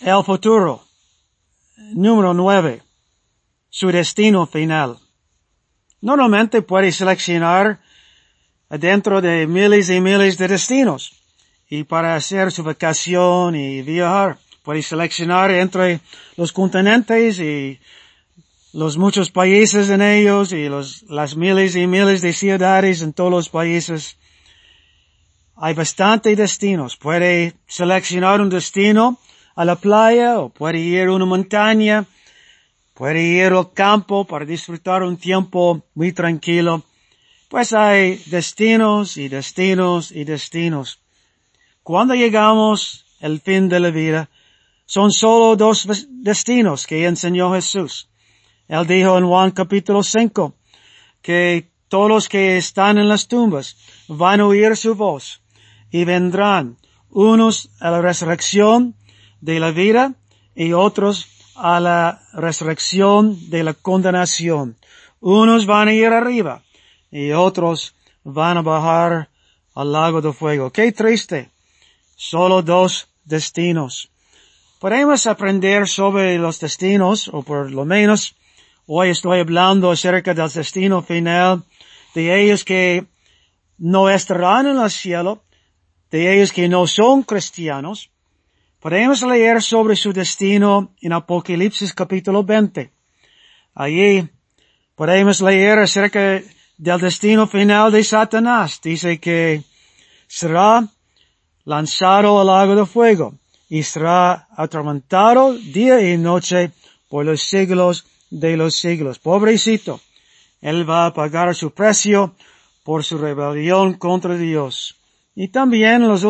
el futuro. Número nueve. Su destino final. Normalmente puede seleccionar dentro de miles y miles de destinos. Y para hacer su vacación y viajar, puede seleccionar entre los continentes y los muchos países en ellos y los, las miles y miles de ciudades en todos los países. Hay bastante destinos. Puede seleccionar un destino a la playa o puede ir a una montaña, puede ir al campo para disfrutar un tiempo muy tranquilo. Pues hay destinos y destinos y destinos. Cuando llegamos al fin de la vida, son solo dos destinos que enseñó Jesús. Él dijo en Juan capítulo 5 que todos los que están en las tumbas van a oír su voz y vendrán unos a la resurrección de la vida y otros a la resurrección de la condenación. Unos van a ir arriba y otros van a bajar al lago de fuego. Qué triste. Solo dos destinos. Podemos aprender sobre los destinos, o por lo menos Hoy estoy hablando acerca del destino final de ellos que no estarán en el cielo, de ellos que no son cristianos. Podemos leer sobre su destino en Apocalipsis capítulo 20. Allí podemos leer acerca del destino final de Satanás. Dice que será lanzado al lago de fuego y será atormentado día y noche por los siglos de los siglos. Pobrecito, él va a pagar su precio por su rebelión contra Dios. Y también los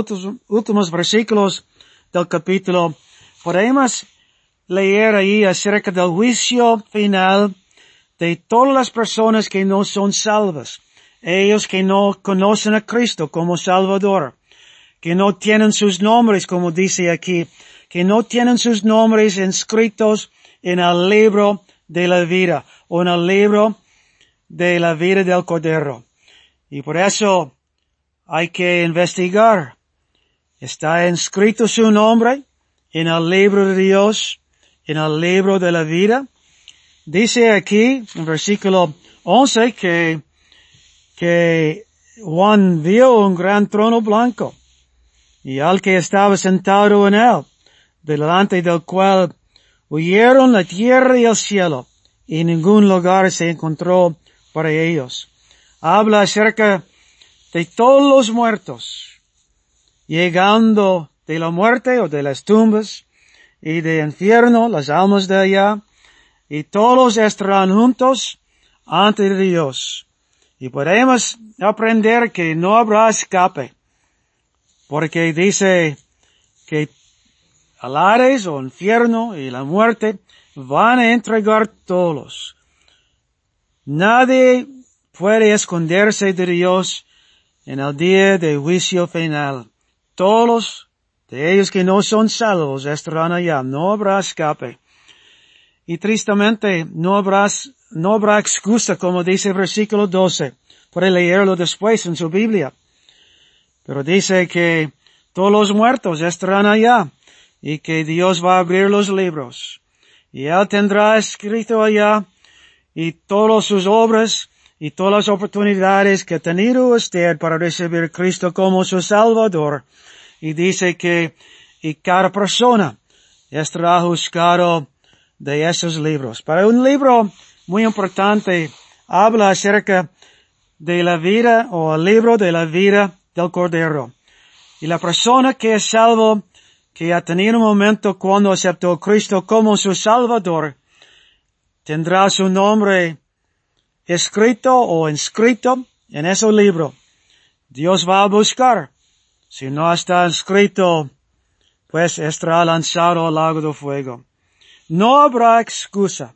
últimos versículos del capítulo podemos leer ahí acerca del juicio final de todas las personas que no son salvas. Ellos que no conocen a Cristo como Salvador. Que no tienen sus nombres, como dice aquí. Que no tienen sus nombres inscritos en el libro de la vida o en el libro de la vida del Cordero. Y por eso hay que investigar. Está inscrito su nombre en el libro de Dios, en el libro de la vida. Dice aquí, en versículo 11, que, que Juan vio un gran trono blanco y al que estaba sentado en él, delante del cual Huyeron la tierra y el cielo, y ningún lugar se encontró para ellos. Habla acerca de todos los muertos, llegando de la muerte o de las tumbas, y de infierno, las almas de allá, y todos estarán juntos ante Dios. Y podemos aprender que no habrá escape, porque dice que alares o infierno y la muerte van a entregar todos. Nadie puede esconderse de Dios en el día de juicio final. Todos de ellos que no son salvos estarán allá. No habrá escape. Y tristemente no habrá, no habrá excusa como dice el versículo 12. Puede leerlo después en su Biblia. Pero dice que todos los muertos estarán allá y que Dios va a abrir los libros y Él tendrá escrito allá y todas sus obras y todas las oportunidades que ha tenido usted para recibir a Cristo como su Salvador. Y dice que y cada persona estará juzgado de esos libros. Para un libro muy importante habla acerca de la vida o el libro de la vida del Cordero. Y la persona que es salvo que ha tenido un momento cuando aceptó a Cristo como su Salvador, tendrá su nombre escrito o inscrito en ese libro. Dios va a buscar. Si no está inscrito, pues estará lanzado al lago de fuego. No habrá excusa,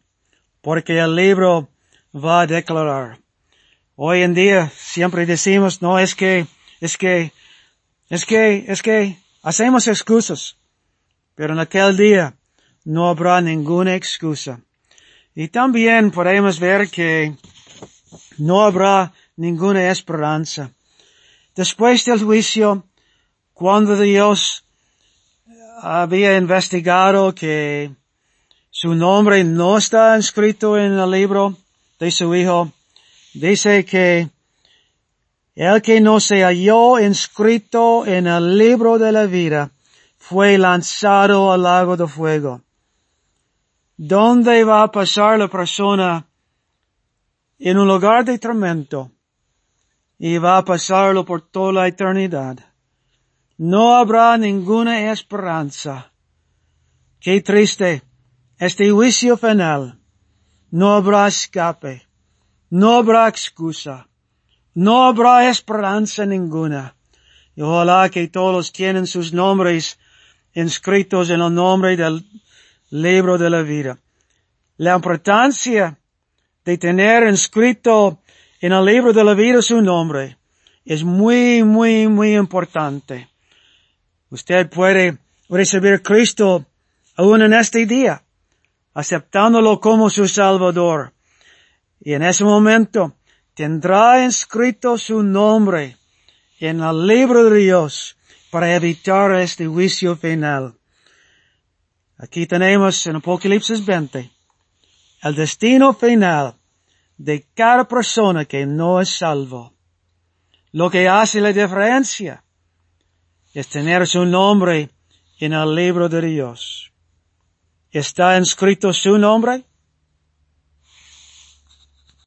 porque el libro va a declarar. Hoy en día siempre decimos, no, es que, es que, es que, es que, Hacemos excusas, pero en aquel día no habrá ninguna excusa. Y también podemos ver que no habrá ninguna esperanza. Después del juicio, cuando Dios había investigado que su nombre no está inscrito en el libro de su hijo. Dice que el que no se halló inscrito en el libro de la vida fue lanzado al lago de fuego. ¿Dónde va a pasar la persona en un lugar de tormento? Y va a pasarlo por toda la eternidad. No habrá ninguna esperanza. Qué triste este juicio final. No habrá escape. No habrá excusa. No habrá esperanza ninguna. Y ojalá que todos tienen sus nombres inscritos en el nombre del libro de la vida. La importancia de tener inscrito en el libro de la vida su nombre es muy, muy, muy importante. Usted puede recibir Cristo aún en este día, aceptándolo como su Salvador. Y en ese momento tendrá inscrito su nombre en el libro de Dios para evitar este juicio final. Aquí tenemos en Apocalipsis 20 el destino final de cada persona que no es salvo. Lo que hace la diferencia es tener su nombre en el libro de Dios. ¿Está inscrito su nombre?